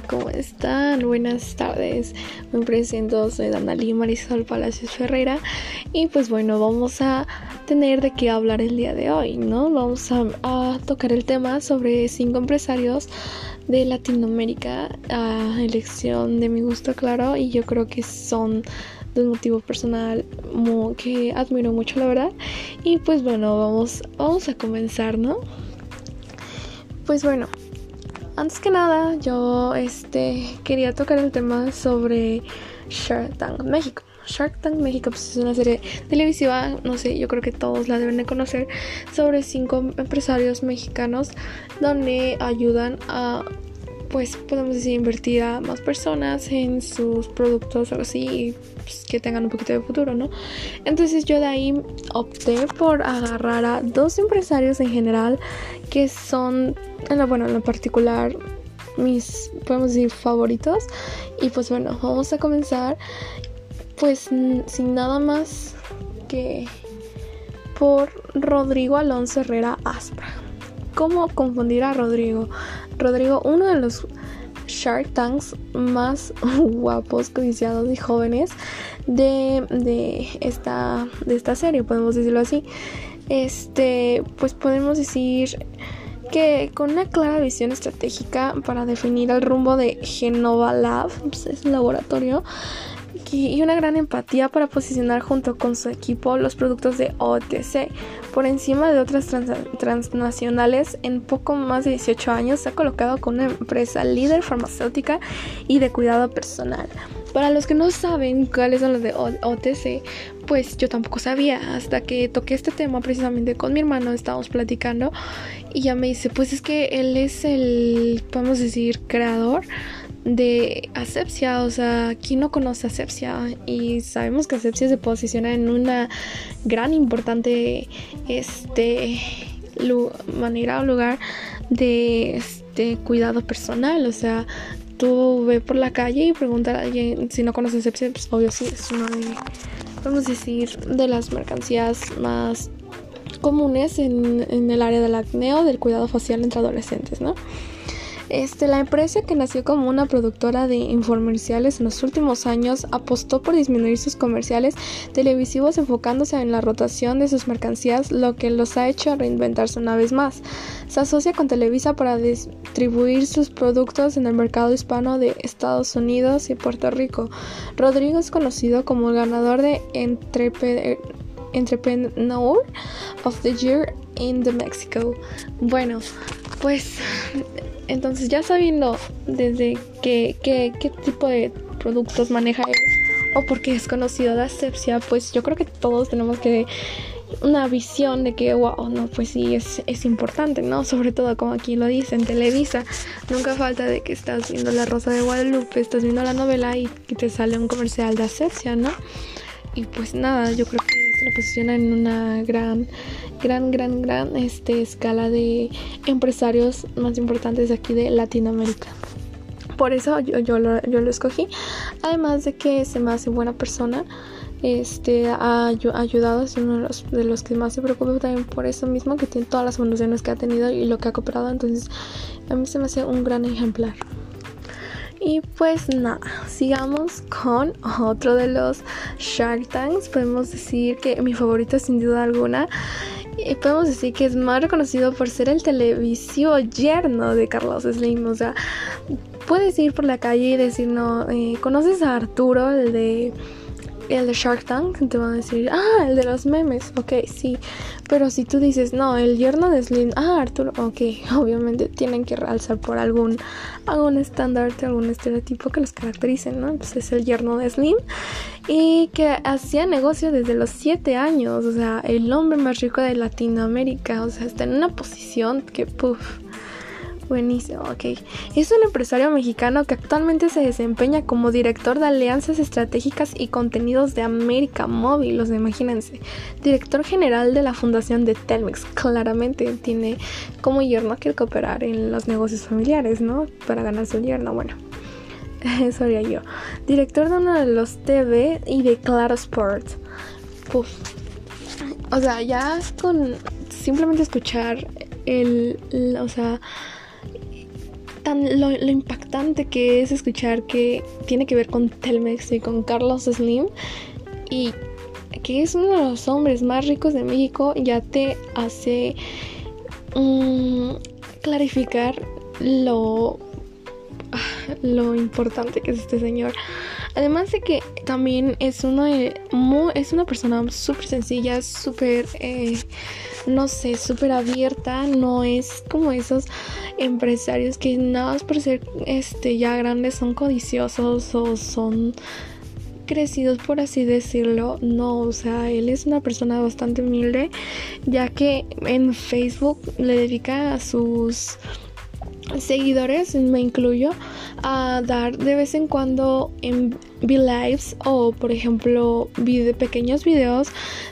¿cómo están? Buenas tardes. Me presento, soy Danali Marisol Palacios Ferreira y pues bueno, vamos a tener de qué hablar el día de hoy, ¿no? Vamos a, tocar el tema sobre cinco empresarios de Latinoamérica a elección de mi gusto, claro, y yo creo que son de un motivo personal que admiro mucho, la verdad. Y pues bueno, vamos, vamos a comenzar, ¿no? Pues bueno, antes que nada, yo este, quería tocar el tema sobre Shark Tank México. Shark Tank México pues, es una serie televisiva, no sé, yo creo que todos la deben de conocer, sobre cinco empresarios mexicanos donde ayudan a pues podemos decir invertir a más personas en sus productos o así pues, que tengan un poquito de futuro, ¿no? Entonces yo de ahí opté por agarrar a dos empresarios en general que son, en bueno, en lo particular mis, podemos decir, favoritos. Y pues bueno, vamos a comenzar pues sin nada más que por Rodrigo Alonso Herrera Aspra. ¿Cómo confundir a Rodrigo? Rodrigo, uno de los Shark Tanks más guapos, codiciados y jóvenes de, esta, de esta serie, podemos decirlo así. Este, pues podemos decir que con una clara visión estratégica para definir el rumbo de Genova Lab, es laboratorio, y una gran empatía para posicionar junto con su equipo los productos de OTC por encima de otras transnacionales. En poco más de 18 años se ha colocado con una empresa líder farmacéutica y de cuidado personal. Para los que no saben cuáles son los de OTC, pues yo tampoco sabía hasta que toqué este tema precisamente con mi hermano, estábamos platicando y ya me dice, pues es que él es el, podemos decir, creador de asepsia, o sea, ¿quién no conoce asepsia? Y sabemos que asepsia se posiciona en una gran importante este manera o lugar de este cuidado personal, o sea, tú ve por la calle y pregunta a alguien si no conoce asepsia, pues obvio sí, es una de, podemos decir, de las mercancías más comunes en, en el área del acné o del cuidado facial entre adolescentes, ¿no? Este, la empresa que nació como una productora de infomerciales en los últimos años apostó por disminuir sus comerciales televisivos enfocándose en la rotación de sus mercancías, lo que los ha hecho reinventarse una vez más. Se asocia con Televisa para distribuir sus productos en el mercado hispano de Estados Unidos y Puerto Rico. Rodrigo es conocido como el ganador de Entrepreneur of the Year in the Mexico. Bueno, pues entonces ya sabiendo desde qué, qué, tipo de productos maneja él o porque es conocido de asepsia, pues yo creo que todos tenemos que una visión de que, wow, no, pues sí, es, es importante, ¿no? Sobre todo como aquí lo dice en Televisa, nunca falta de que estás viendo La Rosa de Guadalupe, estás viendo la novela y que te sale un comercial de asepsia, ¿no? Y pues nada, yo creo que lo posiciona en una gran gran, gran, gran este, escala de empresarios más importantes aquí de Latinoamérica. Por eso yo, yo, lo, yo lo escogí. Además de que se me hace buena persona. Este ha ayudado, es uno de los, de los que más se preocupa también por eso mismo, que tiene todas las fundaciones que ha tenido y lo que ha cooperado. Entonces, a mí se me hace un gran ejemplar. Y pues nada, sigamos con otro de los Shark Tanks. Podemos decir que mi favorito sin duda alguna y podemos decir que es más reconocido por ser el televisivo yerno de Carlos Slim. O sea, puedes ir por la calle y decir, no, eh, ¿conoces a Arturo, el de el de Shark Tank, te van a decir, ah, el de los memes, ok, sí. Pero si tú dices, no, el yerno de Slim, ah, Arturo, ok, obviamente tienen que realzar por algún, algún estandarte, algún estereotipo que los caracterice, ¿no? Pues es el yerno de Slim. Y que hacía negocio desde los 7 años, o sea, el hombre más rico de Latinoamérica, o sea, está en una posición que, puff Buenísimo, ok. Es un empresario mexicano que actualmente se desempeña como director de alianzas estratégicas y contenidos de América Móvil, los imagínense. Director general de la fundación de Telmex. Claramente tiene como yerno que cooperar en los negocios familiares, ¿no? Para ganarse un yerno, bueno. Eso haría yo. Director de uno de los TV y de Claro Sport. Puf. O sea, ya con simplemente escuchar el, o sea, tan lo, impactante que es escuchar que tiene que ver con Telmex y con Carlos Slim y que es uno de los hombres más ricos de México ya te hace mm, clarificar lo lo importante que es este señor. Además de que también es una, es una persona súper sencilla, súper, eh, no sé, súper abierta. No es como esos empresarios que nada más por ser este, ya grandes son codiciosos o son crecidos por así decirlo no o sea él es una persona bastante humilde ya que en Facebook le dedica a sus seguidores, me incluyo, a dar de vez en cuando en lives o por ejemplo pequeños videos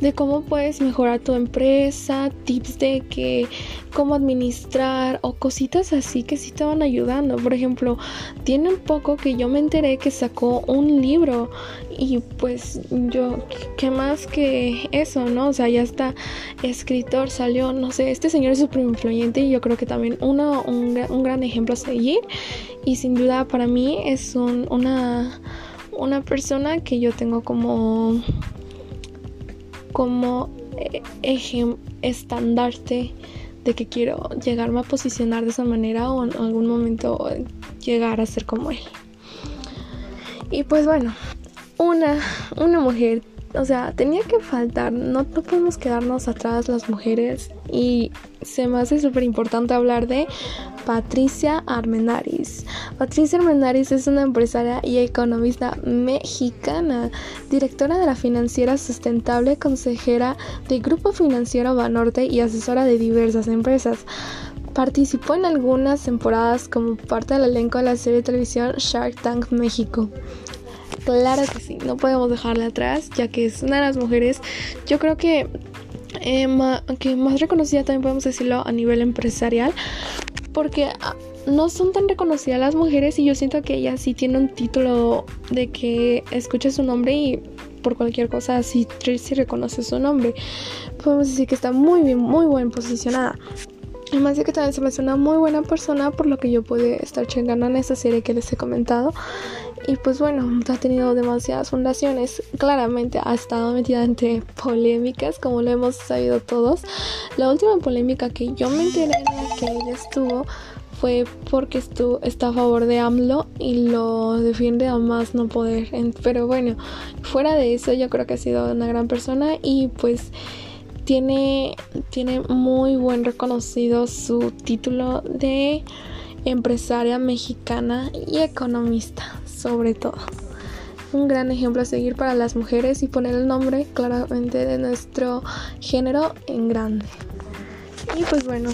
de cómo puedes mejorar tu empresa, tips de que cómo administrar o cositas así que sí te van ayudando. Por ejemplo, tiene un poco que yo me enteré que sacó un libro y pues yo, ¿qué más que eso, no? O sea, ya está escritor, salió, no sé, este señor es súper influyente y yo creo que también uno, un, un, gran ejemplo a seguir y sin duda para mí es una, una persona que yo tengo como como eh, estandarte de que quiero llegarme a posicionar de esa manera o en algún momento llegar a ser como él. Y pues bueno, una, una mujer, o sea, tenía que faltar, no, no podemos quedarnos atrás las mujeres y se me hace súper importante hablar de Patricia Armendaris. Patricia Armendaris es una empresaria y economista mexicana, directora de la financiera sustentable, consejera del Grupo Financiero Banorte y asesora de diversas empresas. Participó en algunas temporadas como parte del elenco de la serie de televisión Shark Tank México. Claro que sí, no podemos dejarla atrás, ya que es una de las mujeres, yo creo que, eh, que más reconocida también podemos decirlo a nivel empresarial, porque ah, no son tan reconocidas las mujeres y yo siento que ella sí tiene un título de que escucha su nombre y por cualquier cosa sí Tracy reconoce su nombre. Podemos decir que está muy bien, muy bien posicionada. Además de que también se me hace una muy buena persona por lo que yo pude estar chingando en esta serie que les he comentado. Y pues bueno, ha tenido demasiadas fundaciones. Claramente ha estado metida entre polémicas, como lo hemos sabido todos. La última polémica que yo me enteré en la que ella estuvo fue porque estuvo, está a favor de AMLO y lo defiende a más no poder. Pero bueno, fuera de eso, yo creo que ha sido una gran persona y pues tiene, tiene muy buen reconocido su título de empresaria mexicana y economista, sobre todo. Un gran ejemplo a seguir para las mujeres y poner el nombre claramente de nuestro género en grande. Y pues bueno,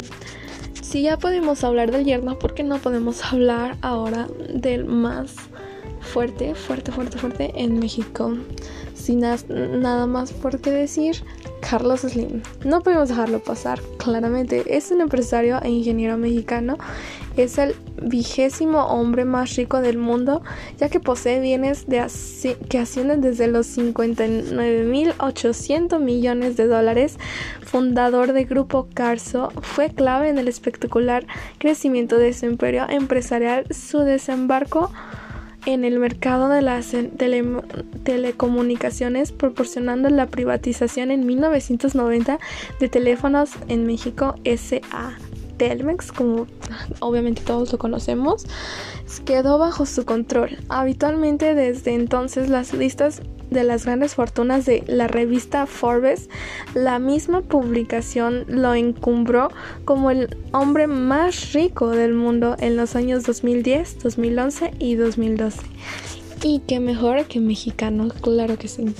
si ya podemos hablar del yerno, ¿por qué no podemos hablar ahora del más fuerte, fuerte, fuerte, fuerte en México? Sin nada más por qué decir, Carlos Slim. No podemos dejarlo pasar, claramente. Es un empresario e ingeniero mexicano. Es el vigésimo hombre más rico del mundo, ya que posee bienes de que ascienden desde los 59.800 millones de dólares. Fundador del grupo Carso, fue clave en el espectacular crecimiento de su imperio empresarial. Su desembarco en el mercado de las telecomunicaciones, proporcionando la privatización en 1990 de teléfonos en México SA. Telmex, como obviamente todos lo conocemos, quedó bajo su control. Habitualmente desde entonces las listas de las grandes fortunas de la revista Forbes, la misma publicación lo encumbró como el hombre más rico del mundo en los años 2010, 2011 y 2012. Y qué mejor que mexicano, claro que sí.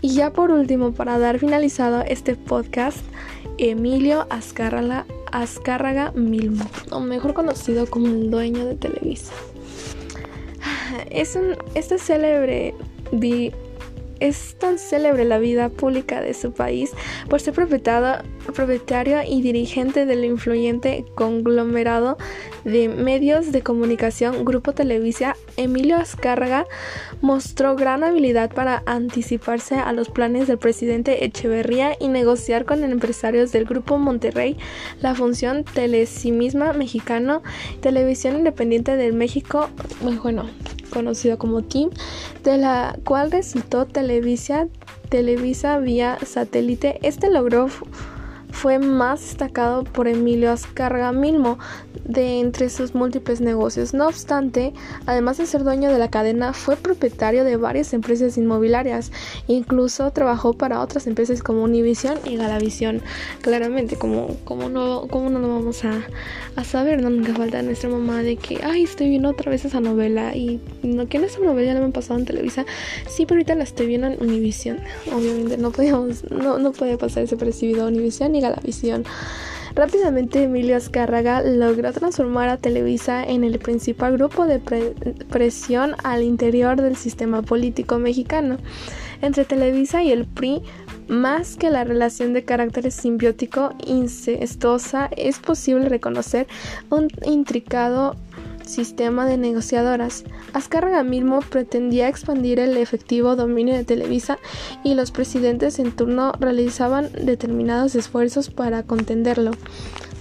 Y ya por último, para dar finalizado este podcast, Emilio Azcárraga, Milmo, o mejor conocido como el dueño de Televisa. Es un, este célebre es tan célebre la vida pública de su país por ser propietario y dirigente del influyente conglomerado de medios de comunicación Grupo Televisa, Emilio Azcárraga mostró gran habilidad para anticiparse a los planes del presidente Echeverría y negociar con empresarios del Grupo Monterrey la función Telecimisma Mexicano, Televisión Independiente del México, bueno, conocido como TIM, de la cual resultó Televisa, Televisa vía satélite. Este logró fue más destacado por Emilio Azcárraga Milmo de entre sus múltiples negocios. No obstante, además de ser dueño de la cadena, fue propietario de varias empresas inmobiliarias. Incluso trabajó para otras empresas como Univision y Galavisión. Claramente, como, como, no, como no lo vamos a, a saber, no nunca falta nuestra mamá de que, ay, estoy viendo otra vez esa novela y no que esa novela ya la han pasado en Televisa. Sí, pero ahorita la estoy viendo en Univision. Obviamente no podíamos, no, no puede pasar ese percibido a Univision y Galavisión. Rápidamente Emilio Azcárraga logró transformar a Televisa en el principal grupo de presión al interior del sistema político mexicano. Entre Televisa y el PRI, más que la relación de carácter simbiótico incestuosa, es posible reconocer un intricado sistema de negociadoras. Azcárraga mismo pretendía expandir el efectivo dominio de Televisa y los presidentes en turno realizaban determinados esfuerzos para contenderlo.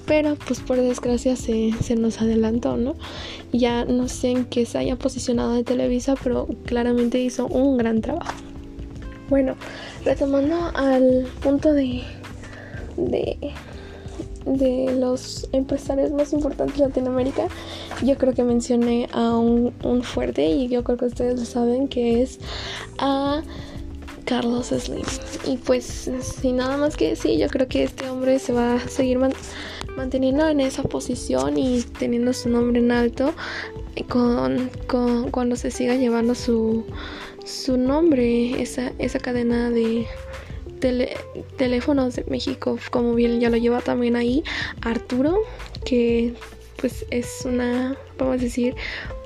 Pero pues por desgracia se, nos adelantó, ¿no? Ya no sé en qué se haya posicionado de Televisa, pero claramente hizo un gran trabajo. Bueno, retomando al punto de, de de los empresarios más importantes de Latinoamérica, yo creo que mencioné a un, fuerte y yo creo que ustedes lo saben que es a Carlos Slim. Y pues sin nada más que decir, yo creo que este hombre se va a seguir manteniendo en esa posición y teniendo su nombre en alto con, cuando se siga llevando su, su nombre, esa, esa cadena de teléfonos de México, como bien ya lo lleva también ahí Arturo, que pues es una, vamos a decir,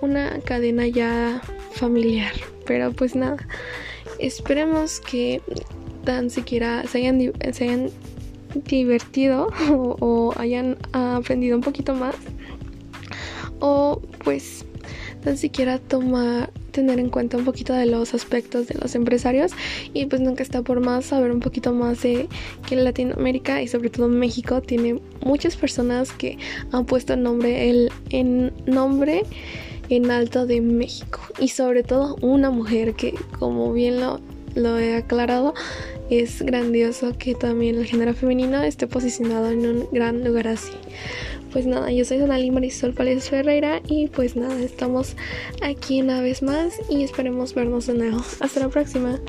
una cadena ya familiar. Pero pues nada, esperemos que tan siquiera se hayan, se hayan divertido o, o hayan aprendido un poquito más. O pues tan siquiera tomar tener en cuenta un poquito de los aspectos de los empresarios y pues nunca está por más saber un poquito más de que Latinoamérica y sobre todo México tiene muchas personas que han puesto nombre el en nombre en alto de México. Y sobre todo una mujer que como bien lo, lo he aclarado es grandioso que también el género femenino esté posicionado en un gran lugar así pues nada, yo soy Donali Marisol Pérez Ferreira y pues nada, estamos aquí una vez más y esperemos vernos de nuevo. Hasta la próxima.